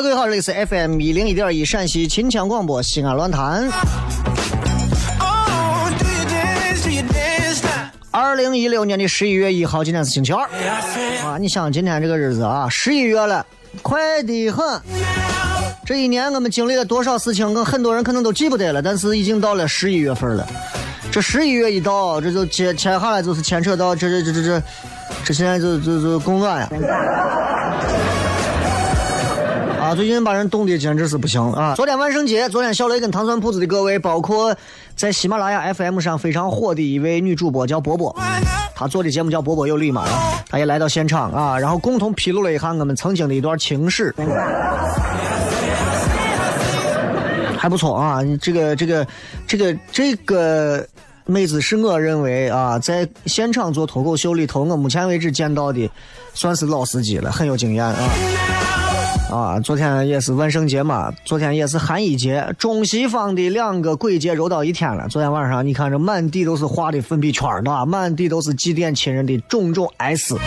各位好，这里是 FM 一零一点一陕西秦腔广播西安论坛。二零一六年的十一月一号，今天是星期二啊！你想今天这个日子啊，十一月了，快得很。这一年我们经历了多少事情，跟很多人可能都记不得了，但是已经到了十一月份了。这十一月一到，这就接牵下来就是牵扯到这这这这这，这现在就就就供暖呀。啊，最近把人冻的简直是不行啊！昨天万圣节，昨天小雷跟糖蒜铺子的各位，包括在喜马拉雅 FM 上非常火的一位女主播叫波波，她做的节目叫《波波有理》嘛，她也来到现场啊，然后共同披露了一下我们曾经的一段情史，还不错啊！这个这个这个这个妹子是我认为啊，在现场做脱口秀里头，我目前为止见到的算是老司机了，很有经验啊。啊，昨天也是万圣节嘛，昨天也是寒衣节，中西方的两个鬼节揉到一天了。昨天晚上你看这满地都是画的粉笔圈儿，对吧？满地都是祭奠亲人的种种哀思。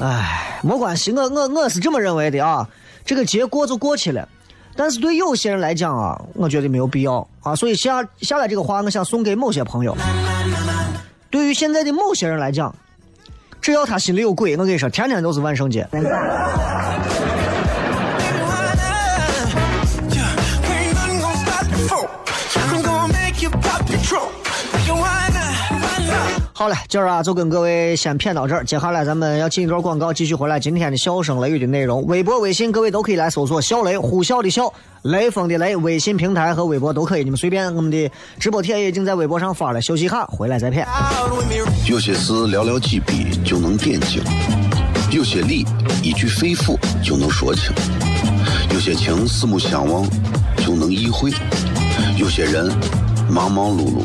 唉，没关系，我我我是这么认为的啊，这个节过就过去了。但是对有些人来讲啊，我觉得没有必要啊，所以下下来这个话，我想送给某些朋友。对于现在的某些人来讲，只要他心里有鬼，我跟你说，天天都是万圣节。好了，今儿啊就跟各位先谝到这儿，接下来咱们要进一段广告，继续回来今天的笑声雷雨的内容。微博、微信各位都可以来搜索“小雷”，呼啸的啸，雷锋的雷，微信平台和微博都可以，你们随便。我们的直播帖也已经在微博上发了，休息哈，回来再谝。有些事寥寥几笔就能点睛，有些理一句肺腑就能说清，有些情四目相望就能意会，有些人忙忙碌碌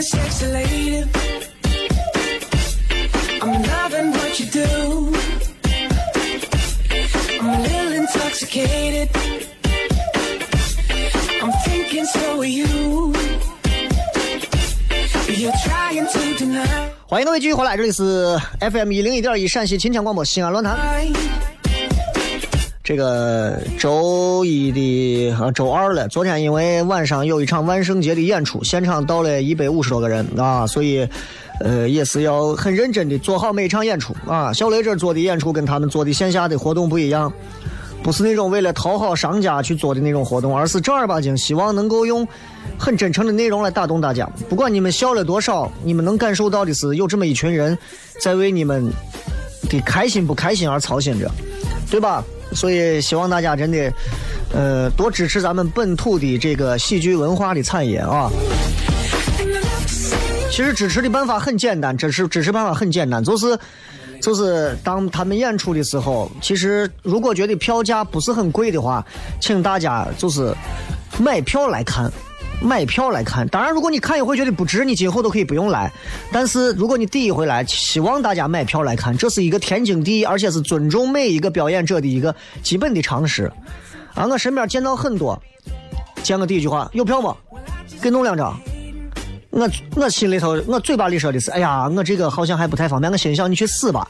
Sexy lady. I'm loving what you do. I'm a little intoxicated. I'm thinking so are you. You're trying to deny. 欢迎各位继续回来，这里是 FM 一零一点一陕西秦腔广播西安论坛。这个周一的啊周二了，昨天因为晚上有一场万圣节的演出，现场到了一百五十多个人啊，所以呃也是要很认真的做好每一场演出啊。小雷这做的演出跟他们做的线下的活动不一样，不是那种为了讨好商家去做的那种活动，而是正儿八经希望能够用很真诚的内容来打动大家。不管你们笑了多少，你们能感受到的是有这么一群人在为你们的开心不开心而操心着，对吧？所以希望大家真的，呃，多支持咱们本土的这个喜剧文化的产业啊。其实支持的办法很简单，支持支持办法很简单，就是就是当他们演出的时候，其实如果觉得票价不是很贵的话，请大家就是买票来看。买票来看，当然，如果你看一回觉得不值，你今后都可以不用来。但是，如果你第一回来，希望大家买票来看，这是一个天经地义，而且是尊重每一个表演者的一个基本的常识。啊，我身边见到很多，见我第一句话有票吗？给弄两张。我我心里头，我嘴巴里说的是，哎呀，我这个好像还不太方便。我心想，你去死吧。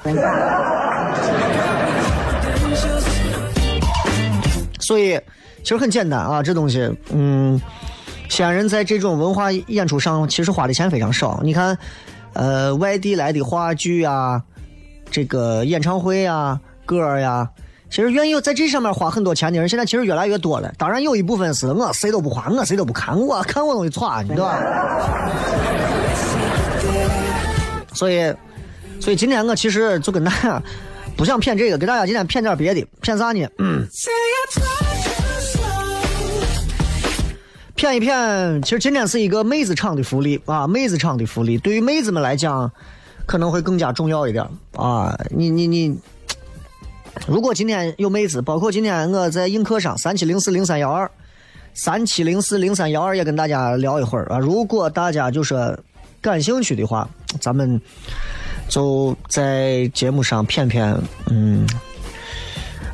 所以，其实很简单啊，这东西，嗯。西安人在这种文化演出上其实花的钱非常少。你看，呃，外地来的话剧啊，这个演唱会啊，歌呀，其实愿意在这上面花很多钱的人，现在其实越来越多了。当然有一部分是我谁都不花，我谁都不看，我看我东西错，对吧？所以，所以今天我其实就跟大家不想骗这个，给大家今天骗点别的，骗啥呢？嗯。骗一骗，其实今天是一个妹子场的福利啊，妹子场的福利，对于妹子们来讲，可能会更加重要一点啊。你你你，如果今天有妹子，包括今天我在映客上三七零四零三幺二，三七零四零三幺二也跟大家聊一会儿啊。如果大家就是感兴趣的话，咱们就在节目上骗骗，嗯，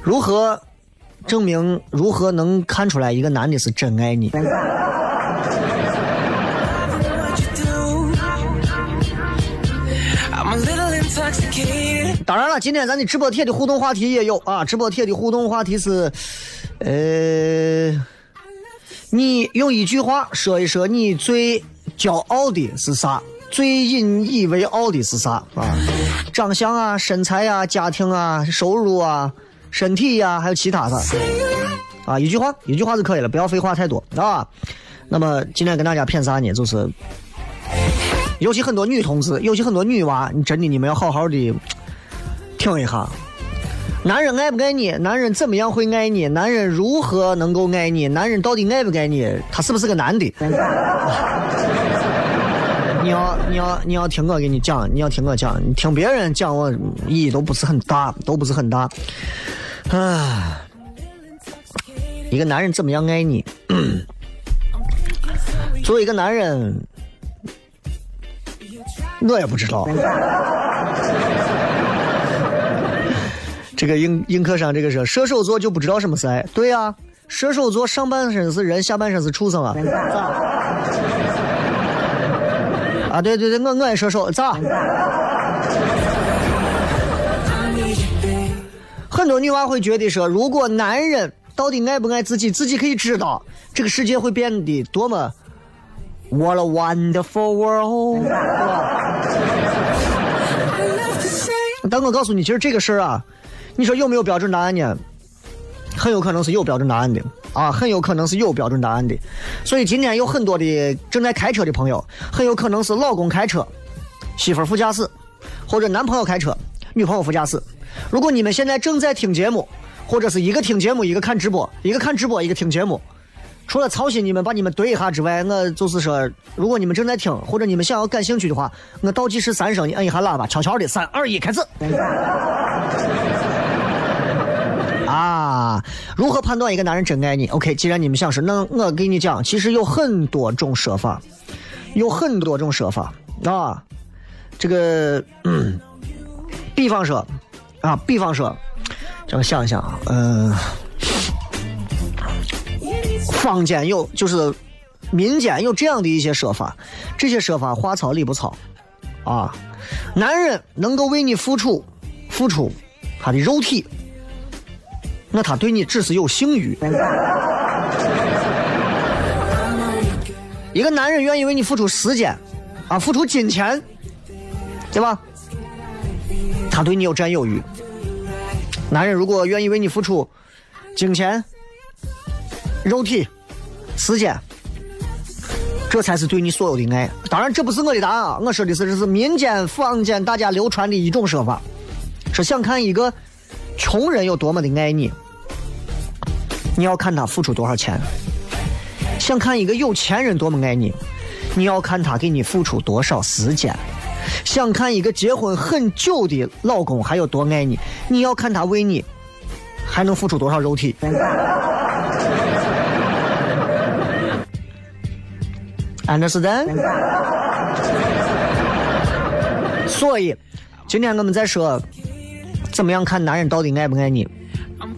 如何？证明如何能看出来一个男的是真爱你？当然了，今天咱的直播贴的互动话题也有啊。直播贴的互动话题是，呃，你用一句话说一说你最骄傲的是啥？最引以为傲的是啥啊？长相啊，身材啊，家庭啊，收入啊。身体呀，还有其他的啊，一句话，一句话就可以了，不要废话太多啊。那么今天跟大家骗啥呢？就是，尤其很多女同志，尤其很多女娃，你真的你们要好好的听一下。男人爱不爱你？男人怎么样会爱你？男人如何能够爱你？男人到底爱不爱你？他是不是个男的？你要你要你要听我给你讲，你要听我讲，你听别人讲我意义都不是很大，都不是很大。啊，一个男人怎么样爱你？作为一个男人，我也不知道。这个映映客上这个是射手座就不知道什么是爱？对呀，射手座上半身是人，下半身是畜生啊。啊，对对对，我我也射手，咋？很多女娃会觉得说，如果男人到底爱不爱自己，自己可以知道，这个世界会变得多么 What a wonderful world！但我告诉你，其实这个事儿啊，你说有没有标准答案呢？很有可能是有标准答案的啊，很有可能是有标准答案的。所以今天有很多的正在开车的朋友，很有可能是老公开车，媳妇副驾驶，或者男朋友开车，女朋友副驾驶。如果你们现在正在听节目，或者是一个听节目，一个看直播，一个看直播，一个听节目，除了操心你们把你们怼一下之外，我就是说，如果你们正在听，或者你们想要感兴趣的话，我倒计时三声，你摁一下喇叭，悄悄的，三二一，开始。啊，如何判断一个男人真爱你？OK，既然你们想说，那我给你讲，其实有很多种说法，有很多种说法啊。这个，嗯，比方说，啊，比方说，这个想一想啊，嗯、坊间有就是民间有这样的一些说法，这些说法话糙理不糙啊。男人能够为你付出，付出他的肉体，那他对你只是有性欲。一个男人愿意为你付出时间，啊，付出金钱，对吧？他对你有占有欲。男人如果愿意为你付出金钱、肉体、时间，这才是对你所有的爱。当然，这不是我的答案啊，我说的是这是民间坊间大家流传的一种说法，说想看一个穷人有多么的爱你，你要看他付出多少钱；想看一个有钱人多么爱你，你要看他给你付出多少时间；想看一个结婚很久的老公还有多爱你，你要看他为你还能付出多少肉体。Understand？所以，今天我们在说怎么样看男人到底爱不爱你。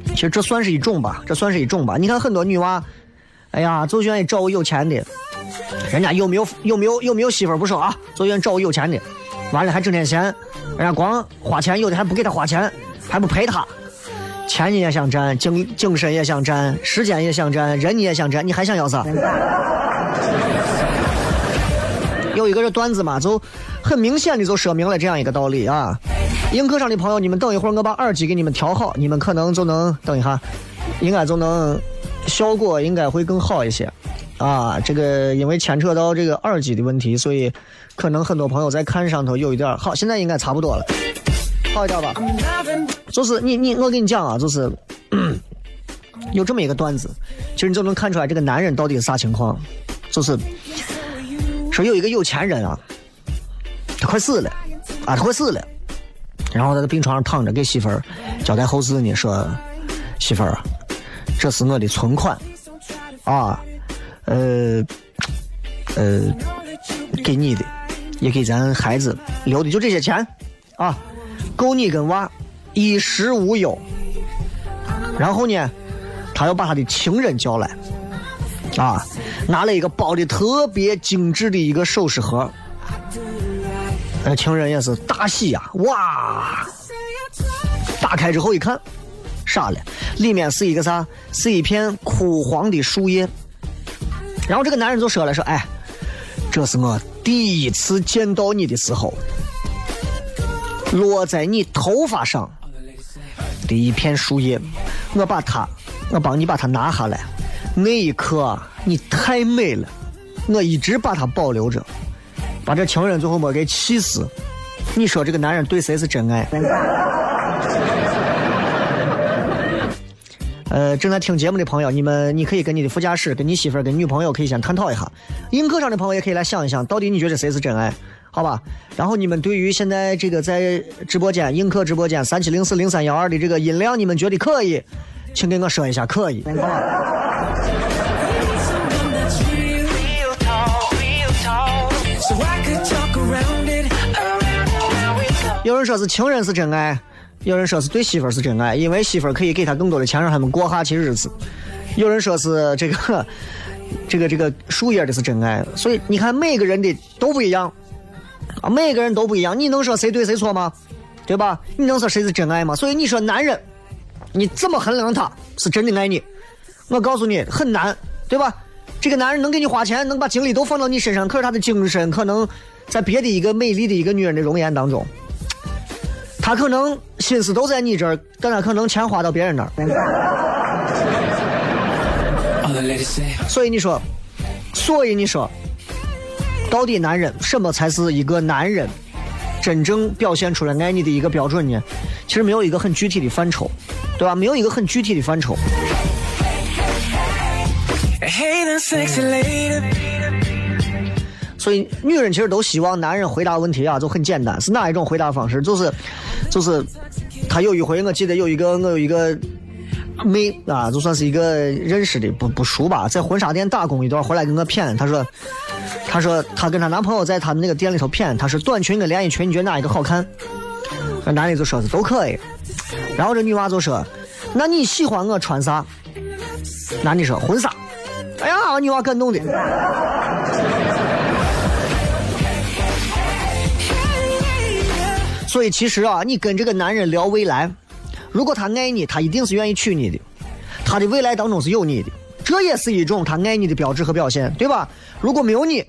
其实这算是一种吧，这算是一种吧。你看很多女娃，哎呀，就愿意找我有钱的，人家有没有有没有有没有媳妇不说啊，就愿意找我有钱的，完了还挣点钱，人家光花钱，有的还不给他花钱，还不陪他，钱你也想占，精精神也想占，时间也想占，人你也想占，你还想要啥？有一个这段子嘛，就很明显的就说明了这样一个道理啊。映客上的朋友，你们等一会儿，我把耳机给你们调好，你们可能就能等一下，应该就能效果应该会更好一些啊。这个因为牵扯到这个耳机的问题，所以可能很多朋友在看上头有一点好，现在应该差不多了，好一点吧。就是你你我跟你讲啊，就是 有这么一个段子，其实你就能看出来这个男人到底是啥情况，就是。说有一个有钱人啊，他快死了，啊，他快死了，然后他在病床上躺着，给媳妇儿交代后事呢，说媳妇儿，这是我的存款，啊，呃，呃，给你的，也给咱孩子留的，就这些钱，啊，够你跟娃衣食无忧。然后呢，他要把他的情人叫来。啊，拿了一个包的特别精致的一个首饰盒，那情人也是大喜呀，哇！打开之后一看，傻了，里面是一个啥？是一片枯黄的树叶。然后这个男人就说了，说，哎，这是我第一次见到你的时候，落在你头发上的一片树叶，我把它，我帮你把它拿下来。那一刻，你太美了，我一直把它保留着，把这情人最后没给气死。你说这个男人对谁是真爱？呃，正在听节目的朋友，你们你可以跟你的副驾驶、跟你媳妇儿、跟女朋友可以先探讨一下。映客上的朋友也可以来想一想，到底你觉得谁是真爱？好吧。然后你们对于现在这个在直播间映客直播间三七零四零三幺二的这个音量，你们觉得可以？请给我说一下可以，有人说是情人是真爱，有人说是对媳妇儿是真爱，因为媳妇儿可以给他更多的钱，让他们过下去日子。有人说是这个这个这个树叶的是真爱，所以你看每个人的都不一样啊，每个人都不一样。你能说谁对谁错吗？对吧？你能说谁是真爱吗？所以你说男人。你怎么衡量他是真的爱你？我告诉你很难，对吧？这个男人能给你花钱，能把精力都放到你身上，可是他的精神可能在别的一个美丽的一个女人的容颜当中，他可能心思都在你这儿，但他可能钱花到别人那儿。所以你说，所以你说，到底男人什么才是一个男人真正表现出来爱你的一个标准呢？其实没有一个很具体的范畴。对吧？没有一个很具体的范畴。所以，女人其实都希望男人回答问题啊，就很简单，是哪一种回答方式？就是，就是，他有一回，我记得有一个，我有一个妹啊，就算是一个认识的不不熟吧，在婚纱店打工一段，回来跟我谝，她说，她说她跟她男朋友在他们那个店里头谝，她说短裙跟连衣裙你觉得哪一个好看？那男的就说是都可以，然后这女娃就说，那你喜欢我穿啥？男的说婚纱。哎呀，女娃感动的。所以其实啊，你跟这个男人聊未来，如果他爱你，他一定是愿意娶你的，他的未来当中是有你的，这也是一种他爱你的标志和表现，对吧？如果没有你，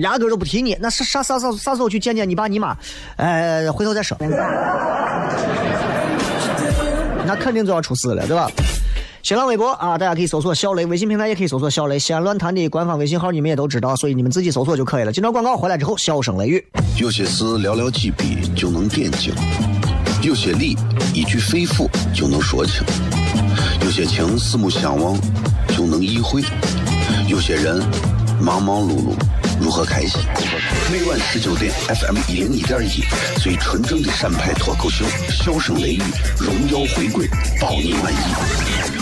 压根都不提你，那是啥啥啥啥时候去见见你爸你妈？呃，回头再说。那肯定就要出事了，对吧？新浪微博啊，大家可以搜索小雷；微信平台也可以搜索小雷。西安论坛的官方微信号你们也都知道，所以你们自己搜索就可以了。今朝广告回来之后，笑声雷雨。有些事寥寥几笔就能点睛，有些理一句肺腑就能说清，有些情四目相望就能意会，有些人忙忙碌碌如何开心？每晚十九点，FM 一零一点一，最纯正的陕派脱口秀，笑声雷雨，荣耀回归，保你满意。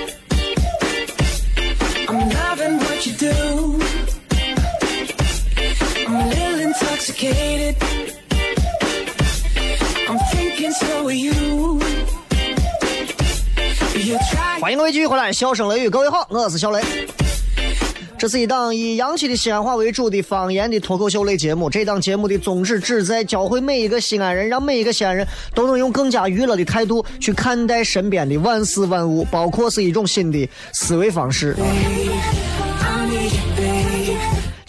You do. I'm a little intoxicated. I'm thinking so are you. 欢迎各位继续回来，笑声雷雨，各位好，我是小雷。这是一档以洋气的西安话为主的方言的脱口秀类节目。这档节目的宗旨旨在教会每一个西安人，让每一个西安人都能用更加娱乐的态度去看待身边的万事万物，包括是一种新的思维方式。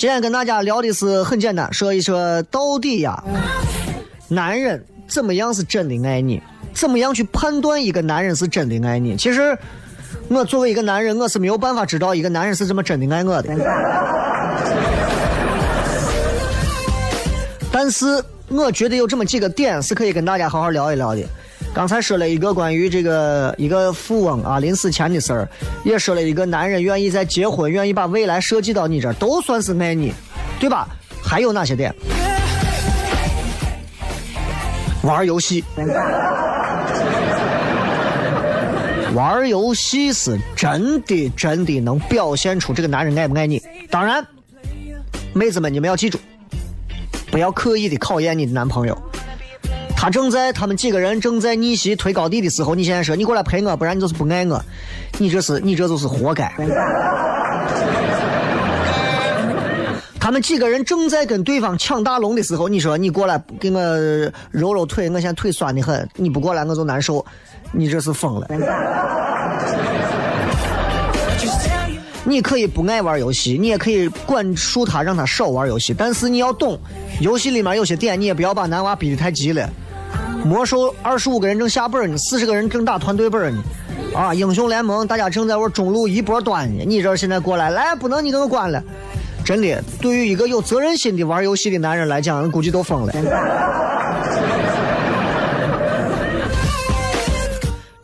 今天跟大家聊的是很简单，说一说到底呀，男人怎么样是真的爱你？怎么样去判断一个男人是真的爱你？其实，我作为一个男人，我是没有办法知道一个男人是怎么真的爱我的。但是，我觉得有这么几个点是可以跟大家好好聊一聊的。刚才说了一个关于这个一个富翁啊临死前的事儿，也说了一个男人愿意在结婚，愿意把未来设计到你这儿，都算是爱你，对吧？还有哪些点？玩游戏，玩游戏是真的真的能表现出这个男人爱不爱你。当然，妹子们你们要记住，不要刻意的考验你的男朋友。他正在他们几个人正在逆袭推高地的时候，你现在说你过来陪我，不然你就是不爱我，你这是你这就是活该。他们几个人正在跟对方抢大龙的时候，你说你过来给我揉揉腿，我现在腿酸的很，你不过来我就难受，你这是疯了。你可以不爱玩游戏，你也可以管束他，让他少玩游戏，但是你要懂，游戏里面有些点你也不要把男娃逼得太急了。魔兽二十五个人正下本呢，四十个人正打团队本呢。啊，英雄联盟大家正在玩中路一波端呢，你这现在过来，来不能你给我关了。真的，对于一个有责任心的玩游戏的男人来讲，估计都疯了。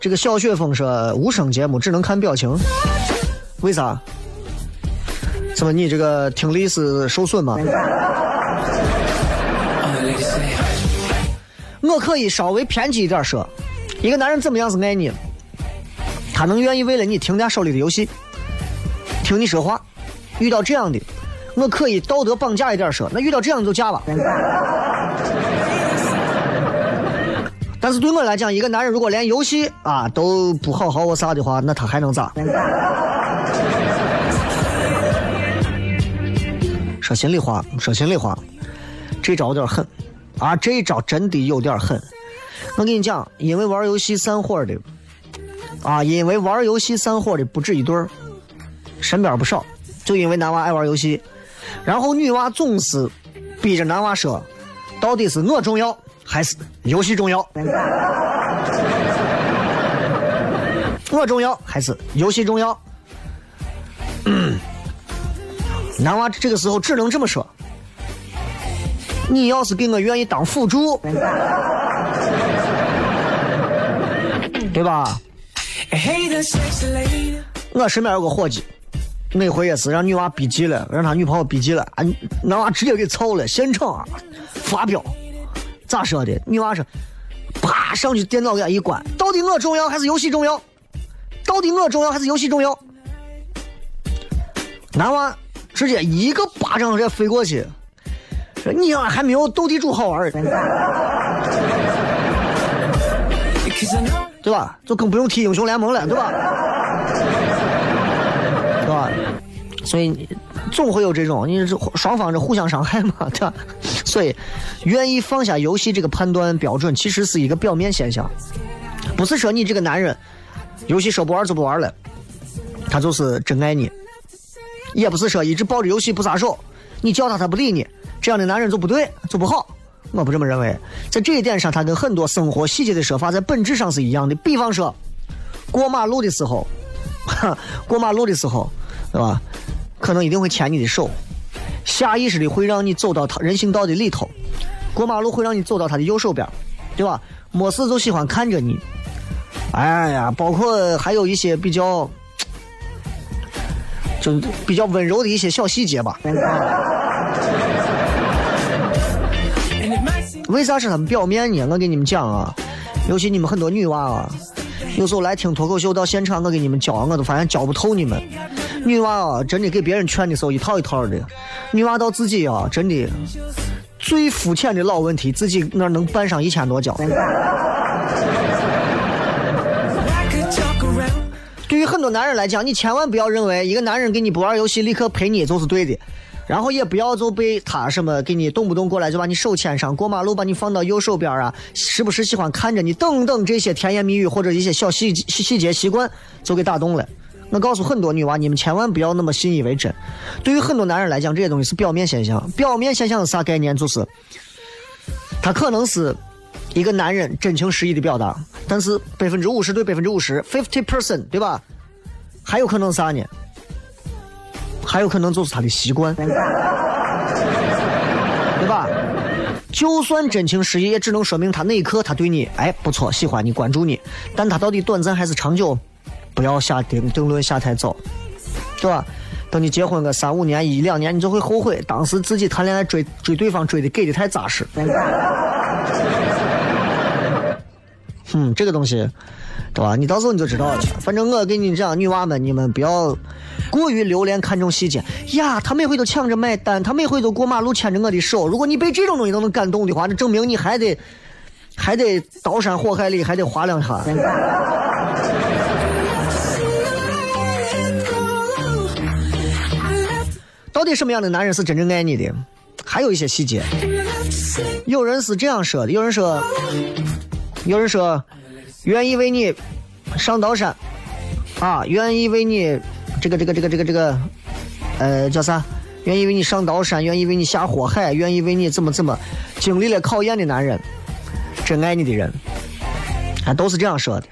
这个小雪峰说无声节目只能看表情，为啥？怎么你这个听力是受损吗？我可以稍微偏激一点说，一个男人怎么样是爱你？他能愿意为了你停下手里的游戏，听你说话。遇到这样的，我可以道德绑架一点说，那遇到这样就嫁吧。但是对我来讲，一个男人如果连游戏啊都不好好我啥的话，那他还能咋？说心里话，说心里话，这招有点狠啊！这一招真的有点狠。我跟你讲，因为玩游戏散伙的啊，因为玩游戏散伙的不止一对儿，身边不少。就因为男娃爱玩游戏，然后女娃总是逼着男娃说，到底是我重要还是游戏重要？我重要还是游戏重要？嗯 男娃这个时候只能这么说：你要是给我愿意当辅助，对吧？我身边有个伙计，那回也是让女娃逼急了，让他女朋友逼急了，啊，男娃直接给操了，现场啊发飙，咋说的？女娃说：啪上去电脑给他一关，到底我重要还是游戏重要？到底我重要还是游戏重要？男娃。直接一个巴掌直接飞过去，说你啊还没有斗地主好玩对吧？就更不用提英雄联盟了，对吧？对吧？所以总会有这种，你双方这互相伤害嘛，对吧？所以愿意放下游戏这个判断标准，其实是一个表面现象，不是说你这个男人游戏说不玩就不玩了，他就是真爱你。也不是说一直抱着游戏不撒手，你叫他他不理你，这样的男人就不对就不好，我不这么认为。在这一点上，他跟很多生活细节的说法在本质上是一样的。比方说，过马路的时候，过马路的时候，对吧？可能一定会牵你的手，下意识的会让你走到他人行道的里头。过马路会让你走到他的右手边，对吧？没事就喜欢看着你。哎呀，包括还有一些比较。就比较温柔的一些小细节吧。为啥是他们表面呢？我给你们讲啊，尤其你们很多女娃啊，有时候来听脱口秀到现场，我给你们教，我都发现教不透你们。女娃啊，真的给别人劝的时候一套一套的，女娃到自己啊，真的最肤浅的老问题，自己那能办上一千多交。对于很多男人来讲，你千万不要认为一个男人给你不玩游戏立刻陪你就是对的，然后也不要就被他什么给你动不动过来就把你手牵上过马路把你放到右手边啊，时不时喜欢看着你等等这些甜言蜜语或者一些小细细节习惯就给打动了。我告诉很多女娃，你们千万不要那么信以为真。对于很多男人来讲，这些东西是表面现象。表面现象是啥概念？就是他可能是。一个男人真情实意的表达，但是百分之五十对百分之五十，fifty percent，对吧？还有可能啥呢？还有可能就是他的习惯，对吧？就算真情实意，也只能说明他那一刻他对你哎不错，喜欢你，关注你。但他到底短暂还是长久？不要下定定论下太早，对吧？等你结婚个三五年、一两年，你就会后悔当时自己谈恋爱追追对方追的给的太扎实。嗯，这个东西，对吧？你到时候你就知道了。反正我跟你讲，女娃们，你们不要过于留恋看重细节呀。他每回都抢着买单，他每回都过马路牵着我的手。如果你被这种东西都能感动的话，那证明你还得还得刀山火海里还得划两下。到底什么样的男人是真正爱你的？还有一些细节。有人是这样说的，有人说。有人说，愿意为你上刀山，啊，愿意为你这个这个这个这个这个，呃，叫啥？愿意为你上刀山，愿意为你下火海，愿意为你怎么怎么经历了考验的男人，真爱你的人，啊，都是这样说的。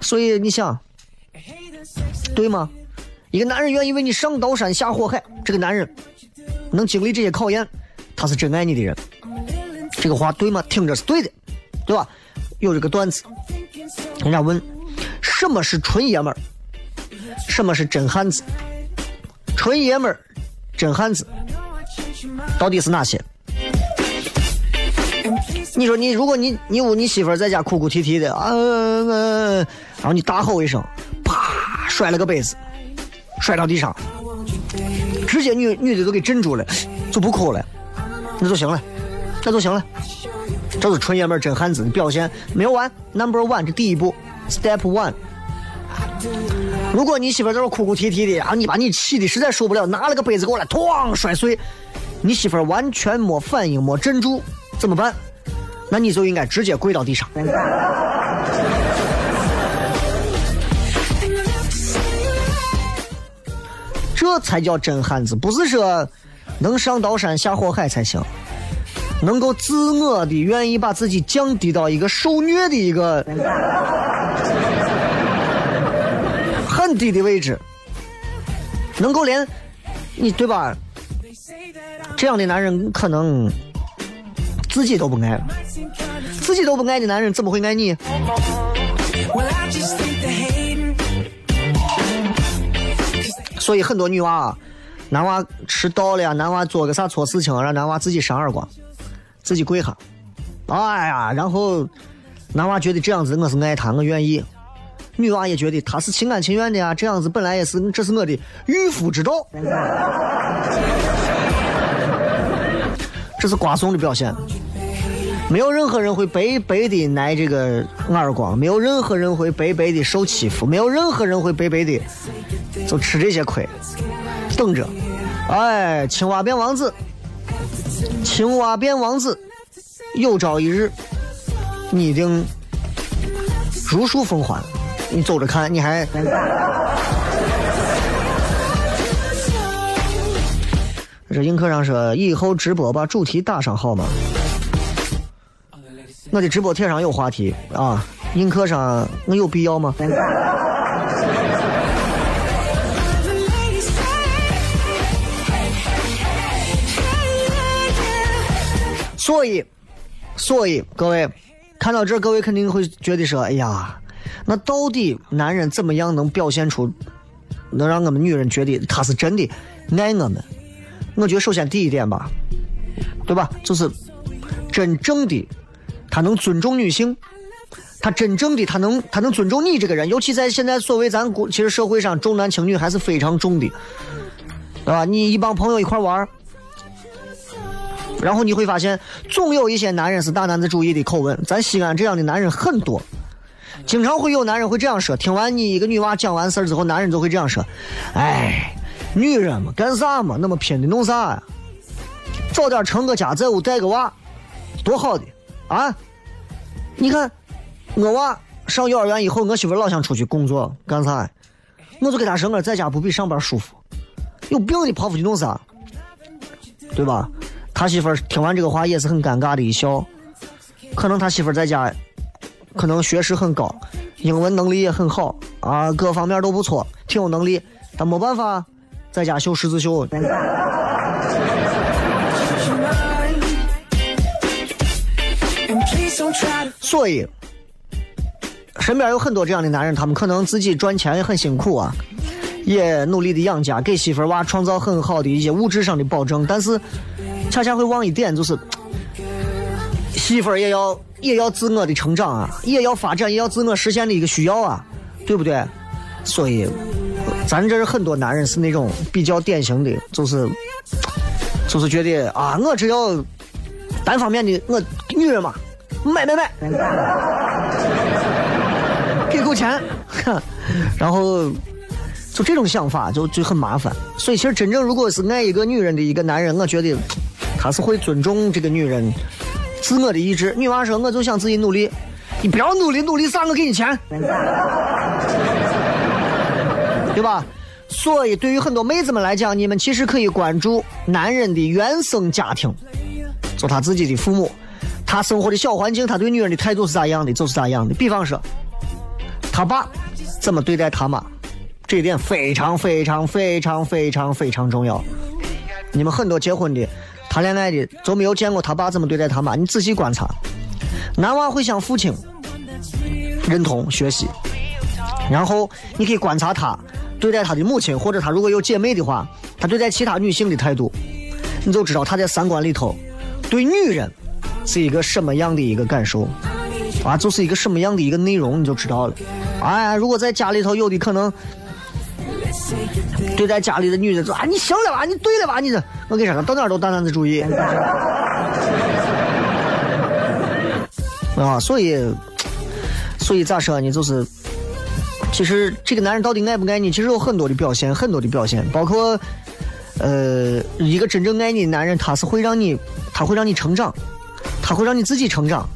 所以你想，对吗？一个男人愿意为你上刀山下火海，这个男人能经历这些考验，他是真爱你的人。这个话对吗？听着是对的，对吧？有这个段子，人家问什么是纯爷们儿，什么是真汉子？纯爷们儿、真汉子到底是哪些？你说你，如果你你屋你媳妇在家哭哭啼啼的啊，然后你大吼一声，啪摔了个杯子，摔到地上，直接女女的都给镇住了，就不哭了，那就行了，那就行了。这是纯爷们真汉子的表现。没有完，Number One，这第一步，Step One。如果你媳妇在这哭哭啼啼的，啊，你把你气的实在受不了，拿了个杯子过来，咣摔碎，你媳妇完全没反应，没镇住，怎么办？那你就应该直接跪到地上。这才叫真汉子，不是说能上刀山下火海才行，能够自我的愿意把自己降低到一个受虐的一个很低的位置，能够连你对吧？这样的男人可能自己都不爱了，自己都不爱的男人怎么会爱你？所以很多女娃啊，男娃迟到了呀，男娃做个啥错事情，让男娃自己扇耳光，自己跪下，哎呀，然后男娃觉得这样子我是爱他，我愿意。女娃也觉得他是心甘情愿的呀，这样子本来也是这是我的御夫之道，这是瓜怂的表现。没有任何人会白白的挨这个耳光，没有任何人会白白的受欺负，没有任何人会白白的就吃这些亏，等着。哎，青蛙变王子，青蛙变王子，有朝一日你一定如数奉还。你走着看，你还。这映客上说，以后直播把主题打上好吗？我的直播帖上有话题啊，映客上我有必要吗？所以，所以各位看到这，各位肯定会觉得说：“哎呀，那到底男人怎么样能表现出能让我们女人觉得他是真的爱我们？”我觉得首先第一点吧，对吧？就是真正的他能尊重女性，他真正的他能他能尊重你这个人，尤其在现在所谓咱国其实社会上重男轻女还是非常重的，对吧？你一帮朋友一块玩然后你会发现，总有一些男人是大男子主义的口吻。咱西安这样的男人很多，经常会有男人会这样说。听完你一个女娃讲完事儿之后，男人就会这样说：“哎，女人嘛，干啥嘛，那么拼的弄啥呀？早点成个家，在屋带个娃，多好的啊！你看，我娃上幼儿园以后，我媳妇老想出去工作，干啥呀？我就给她说，我在家不比上班舒服。有病的跑出去弄啥？对吧？他媳妇儿听完这个话也是很尴尬的一笑，可能他媳妇儿在家，可能学识很高，英文能力也很好啊，各方面都不错，挺有能力，但没办法，在家绣十字绣。所以，身边有很多这样的男人，他们可能自己赚钱也很辛苦啊，也努力的养家，给媳妇儿娃创造很好的一些物质上的保证，但是恰恰会忘一点，就是媳妇儿也要也要自我的成长啊，也要发展，也要自我实现的一个需要啊，对不对？所以，咱这是很多男人是那种比较典型的，就是就是觉得啊，我只要单方面的我女人嘛，买买买，给够钱，然后就这种想法就就很麻烦。所以其实真正如果是爱一个女人的一个男人，我觉得他是会尊重这个女人自我的意志。女娃说我就想自己努力，你不要努力，努力啥？我给你钱，对吧？所以对于很多妹子们来讲，你们其实可以关注男人的原生家庭。做他自己的父母，他生活的小环境，他对女人的态度是咋样的，就是咋样的。比方说，他爸怎么对待他妈，这一点非常非常非常非常非常重要。你们很多结婚的、谈恋爱的都没有见过他爸怎么对待他妈，你仔细观察，男娃会向父亲认同学习，然后你可以观察他对待他的母亲，或者他如果有姐妹的话，他对待其他女性的态度，你就知道他在三观里头对女人是一个什么样的一个感受。啊，就是一个什么样的一个内容，你就知道了。哎，如果在家里头有的可能对待家里的女人说啊，你行了吧，你对了吧，你这我跟你说，到哪都大男子主义。啊，所以，所以咋说呢？就是，其实这个男人到底爱不爱你，其实有很多的表现，很多的表现，包括，呃，一个真正爱你的男人，他是会让你，他会让你成长，他会让你自己成长，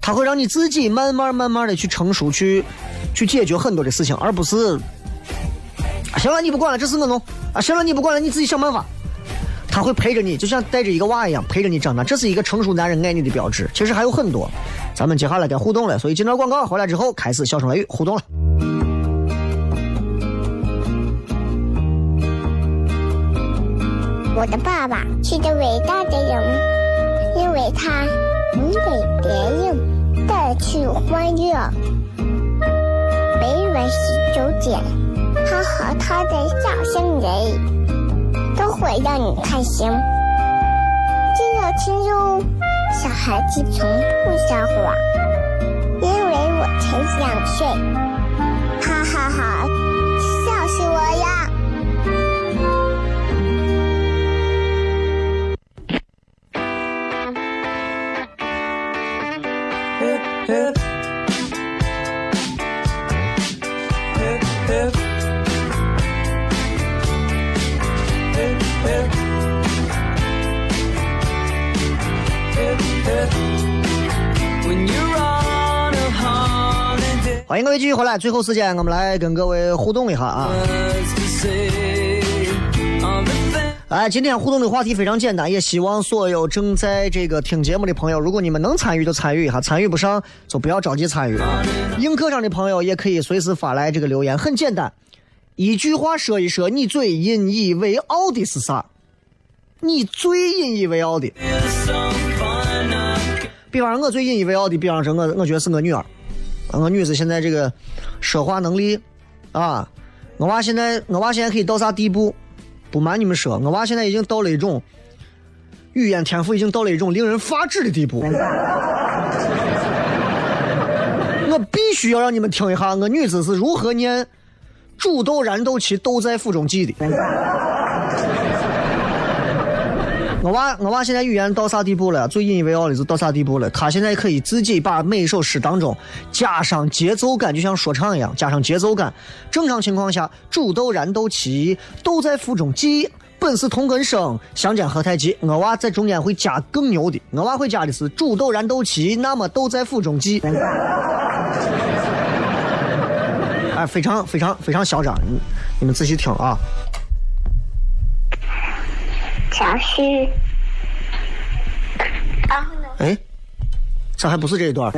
他会让你自己慢慢慢慢的去成熟，去去解决很多的事情，而不是，行了，你不管了，这事我弄啊，行了，你不管了，你自己想办法。他会陪着你，就像带着一个娃一样陪着你长大，这是一个成熟男人爱你的标志。其实还有很多，咱们接下来该互动了，所以进段广告回来之后开始笑声雷雨互动了。我的爸爸是个伟大的人，因为他能给别人带去欢乐。每晚十九点，他和他的笑声人，都会让你开心。记得听哟，小孩子从不撒谎，因为我才两岁。各位继续回来，最后时间我们来跟各位互动一下啊！哎，今天互动的话题非常简单，也希望所有正在这个听节目的朋友，如果你们能参与就参与一下，参与不上就不要着急参与。映客上的朋友也可以随时发来这个留言，很简单，一句话说一说你最引以为傲的是啥？你最引以为傲的？比方说，我最引以为傲的，比方说我我觉得是我女儿，我女子现在这个说话能力啊，我娃现在我娃现在可以到啥地步？不瞒你们说，我娃现在已经到了一种语言天赋，已经到了一种令人发指的地步。我必须要让你们听一下，我女子是如何念“煮豆燃豆萁，豆在釜中泣”的。我娃，我娃现在语言到啥地步了？最引以为傲的是到啥地步了？他现在可以自己把每一首诗当中加上节奏感，就像说唱一样，加上节奏感。正常情况下，煮豆燃豆萁，豆在釜中泣，本是同根生，相煎何太急。我娃在中间会加更牛的，我娃会加的是煮豆燃豆萁，那么豆在釜中泣。哎，非常非常非常嚣张，你你们仔细听啊。小诗，然后呢？哎，这还不是这一段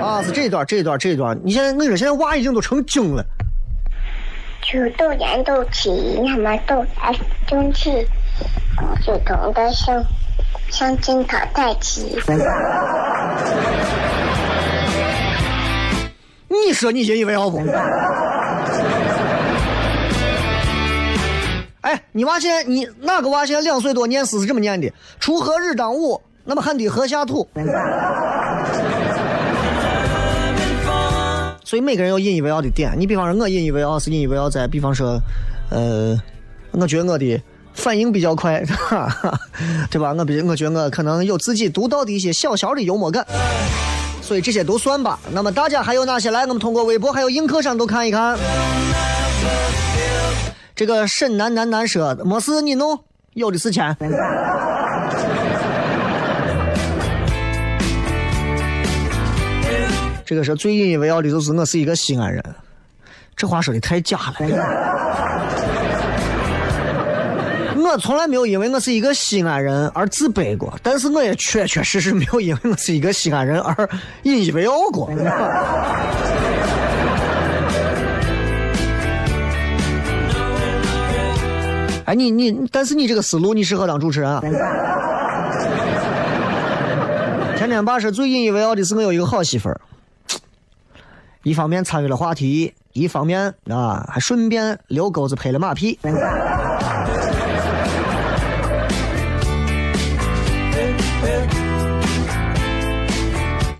啊？是这一段，这一段，这一段。你现在，我跟你说现在娃已经都成精了。煮豆燃豆起，那么豆在釜中泣，就同的生，相煎何太急。你说你引以为傲不？你娃现在你哪个娃现在两岁多念诗是这么念的？锄禾日当午，那么汗滴禾下土。所以每个人有引以为傲的点。你比方说，我引以为傲是引以为傲在，比方说，呃，我觉得我的反应比较快，哈哈，对吧？我比我觉得我可能有自己独到的一些小小的幽默感，所以这些都算吧。那么大家还有哪些？来，我们通过微博还有映客上都看一看。这个沈楠楠楠说：“没事，你弄，有的是钱。”这个是最引以为傲的，就是我是一个西安人。这话说的太假了。我从来没有因为我是一个西安人而自卑过，但是我也确确实实没有因为我是一个西安人而引以为傲过。哎，你你，但是你这个思路，你适合当主持人啊。天天爸说最引以为傲的是我有一个好媳妇儿，一方面参与了话题，一方面啊还顺便溜钩子拍了马屁。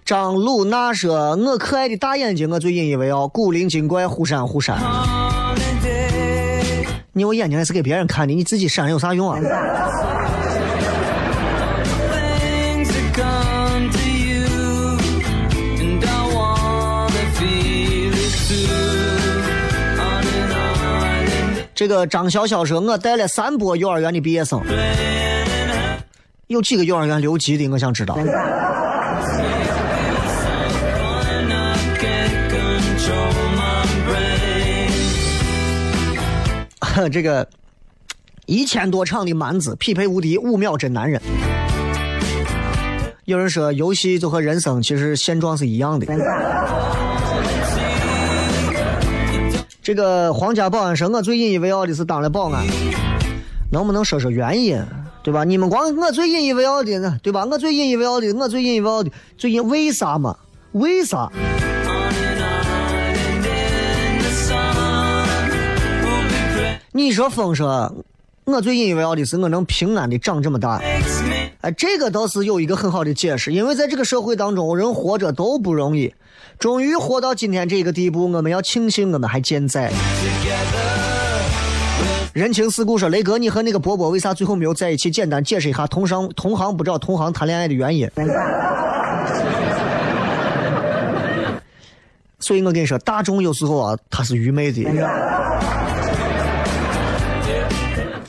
张鲁娜说：“我可爱的大眼睛，我最引以为傲，古灵精怪，忽闪忽闪。”你有眼睛还是给别人看的，你自己闪有啥用啊？这个张潇潇说，我带了三波幼儿园的毕业生，有几个幼儿园留级的？我想知道。这个一千多场的蛮子匹配无敌，五秒真男人。有人说，游戏就和人生其实现状是一样的。这个皇家保安说，我最引以为傲的是当了保安，能不能说说原因？对吧？你们光我最引以为傲的呢，对吧？我最引以为傲的，我最引以为傲的，最引为啥嘛？为啥？你说风说，我最引以为傲的是我能平安的长这么大。Makes me 哎，这个倒是有一个很好的解释，因为在这个社会当中，人活着都不容易，终于活到今天这个地步，我们要庆幸我们还健在。人情世故说，雷哥，你和那个波波为啥最后没有在一起？简单解释一下同商同行不找同行谈恋爱的原因。所以我跟你说，大众有时候啊，他是愚昧的。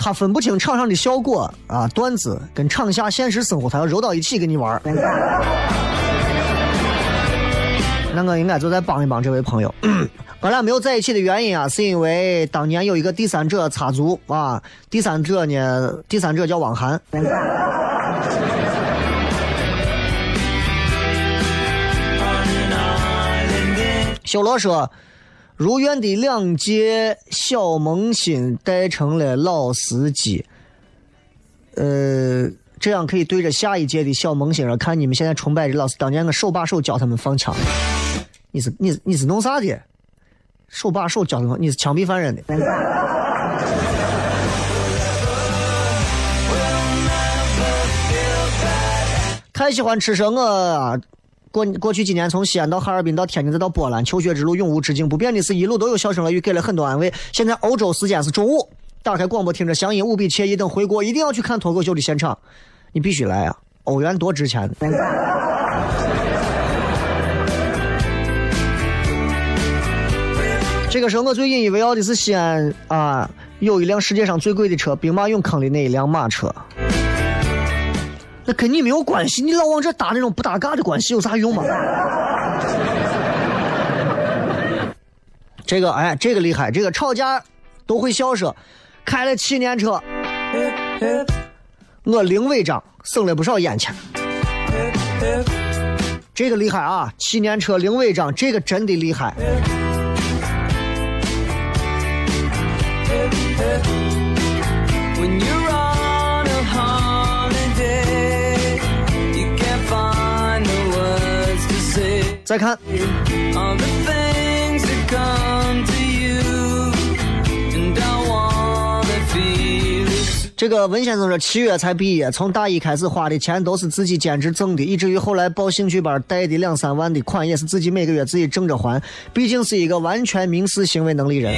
他分不清场上的效果啊段子跟场下现实生活，他要揉到一起跟你玩。那我应该就再帮一帮这位朋友。我俩没有在一起的原因啊，是因为当年有一个第三者插足啊，第三者呢，第三者叫汪涵。小罗说，如愿的两届小萌新带成了老司机，呃，这样可以对着下一届的小萌新说，看你们现在崇拜的老师，当年我手把手教他们放枪。你是你是你是弄啥的？手把手教他们，你是枪毙犯人的。太喜欢吃蛇，我过过去几年从西安到哈尔滨到天津再到波兰，求学之路永无止境，不变的是一路都有笑声乐语给了很多安慰。现在欧洲时间是中午，打开广播听着乡音，无比惬意。等回国一定要去看脱口秀的现场，你必须来啊！欧元多值钱！这个时候我最引以为傲的是西安啊，有一辆世界上最贵的车，兵马俑坑里那一辆马车。那跟你没有关系，你老往这搭那种不搭嘎的关系有啥用嘛？这个哎，这个厉害，这个吵架都会笑说，开了七年车，我零违章省了不少烟钱。这个厉害啊，七年车零违章，这个真的厉害。Feel it. 这个文先生说，七月才毕业，从大一开始花的钱都是自己兼职挣的，以至于后来报兴趣班贷的两三万的款也是自己每个月自己挣着还。毕竟是一个完全民事行为能力人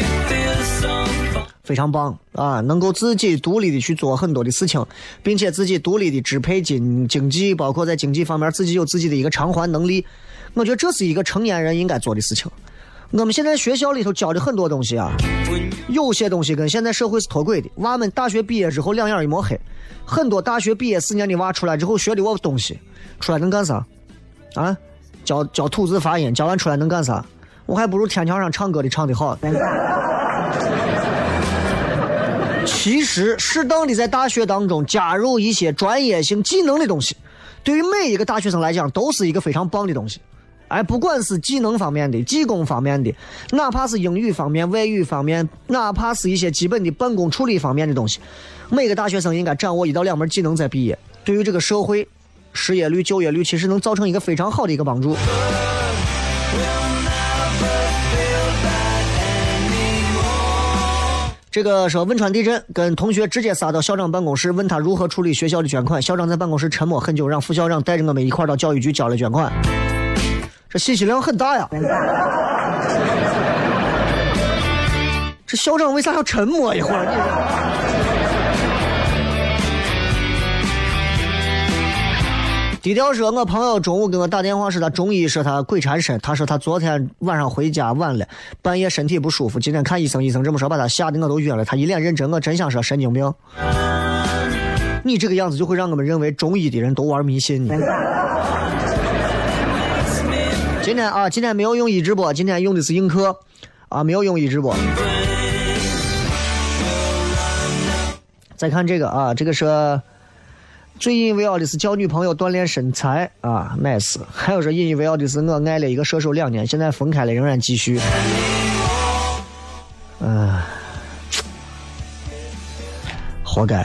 非常棒啊！能够自己独立的去做很多的事情，并且自己独立的支配经经济，包括在经济方面自己有自己的一个偿还能力。我觉得这是一个成年人应该做的事情。我们现在学校里头教的很多东西啊，有些东西跟现在社会是脱轨的。娃们大学毕业之后两眼一抹黑，很多大学毕业四年的娃出来之后学的我东西，出来能干啥？啊，教教吐字发音，教完出来能干啥？我还不如天桥上唱歌的唱的好。其实，适当的在大学当中加入一些专业性技能的东西，对于每一个大学生来讲都是一个非常棒的东西。哎，不管是技能方面的、技工方面的，哪怕是英语方面、外语方面，哪怕是一些基本的办公处理方面的东西，每个大学生应该掌握一到两门技能再毕业，对于这个社会失业率、就业率其实能造成一个非常好的一个帮助。这个说汶川地震，跟同学直接杀到校长办公室，问他如何处理学校的捐款。校长在办公室沉默很久，让副校长带着我们一块到教育局交了捐款。信息量很大呀！这校长为啥要沉默一会儿？低调说，我朋友中午给我打电话，说他中医说他鬼缠身，他说他昨天晚上回家晚了，半夜身体不舒服，今天看医生，医生这么说，把他吓得我都晕了。他一脸认真，我真想说神经病。你这个样子就会让我们认为中医的人都玩迷信。今天啊，今天没有用一直播，今天用的是映客，啊，没有用一直播。再看这个啊，这个是。最引以为傲的是叫女朋友锻炼身材啊，nice。还有说引以为傲的是我爱了一个射手两年，现在分开了仍然继续。嗯，活该。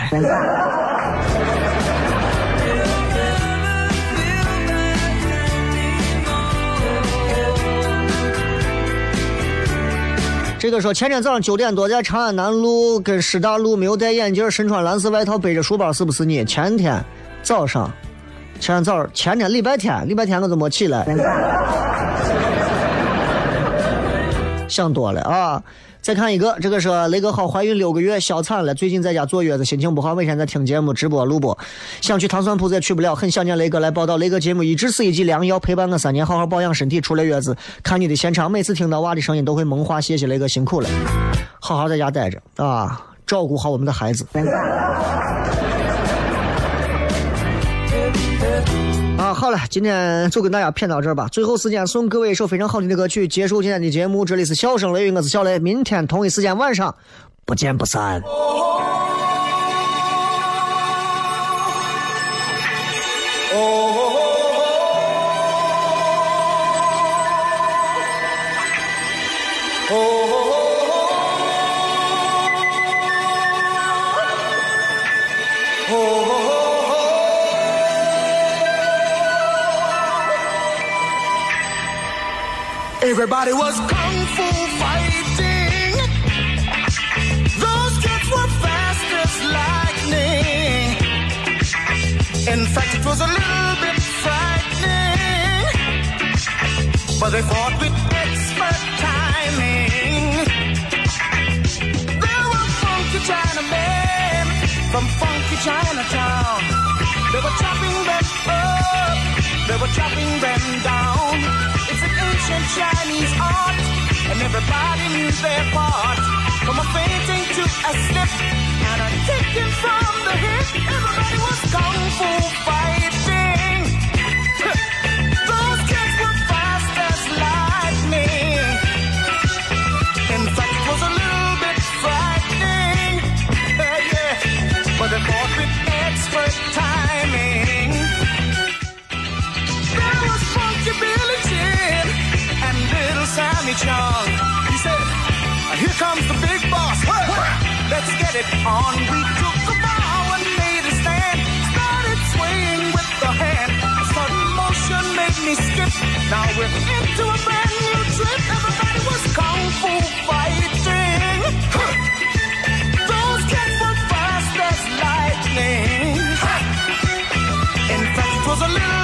这个说前天早上九点多在长安南路跟师大路没有戴眼镜，身穿蓝色外套背着书包，是不是你？前天早上，前天早上前天礼拜天，礼拜天我都没起来，想多了啊。再看一个，这个说雷哥好，怀孕六个月，小产了，最近在家坐月子，心情不好，每天在听节目、直播、录播，想去糖蒜铺子也去不了，很想念雷哥来报道。雷哥节目一直是一剂良药，陪伴我三年，好好保养身体。出了月子，看你的现场，每次听到娃的声音都会萌化。谢谢雷哥辛苦了，好好在家待着啊，照顾好我们的孩子。啊好了，今天就跟大家谝到这儿吧。最后时间送各位一首非常好听的歌曲，结束今天的节目。这里是笑声雷雨，我是小雷。明天同一时间晚上不见不散。Everybody was kung fu fighting. Those kids were fast as lightning. In fact, it was a little bit frightening. But they fought with expert timing. There were funky Chinamen from funky Chinatown. They were chopping them up, they were chopping them down ancient Chinese art, and everybody knew their part. From a fainting to a slip, it on. We took a bow and made a stand, started swaying with the hand. A sudden motion made me skip. Now we're into a brand new trip. Everybody was kung fu fighting. Those cats were fast as lightning. In fact, it was a little.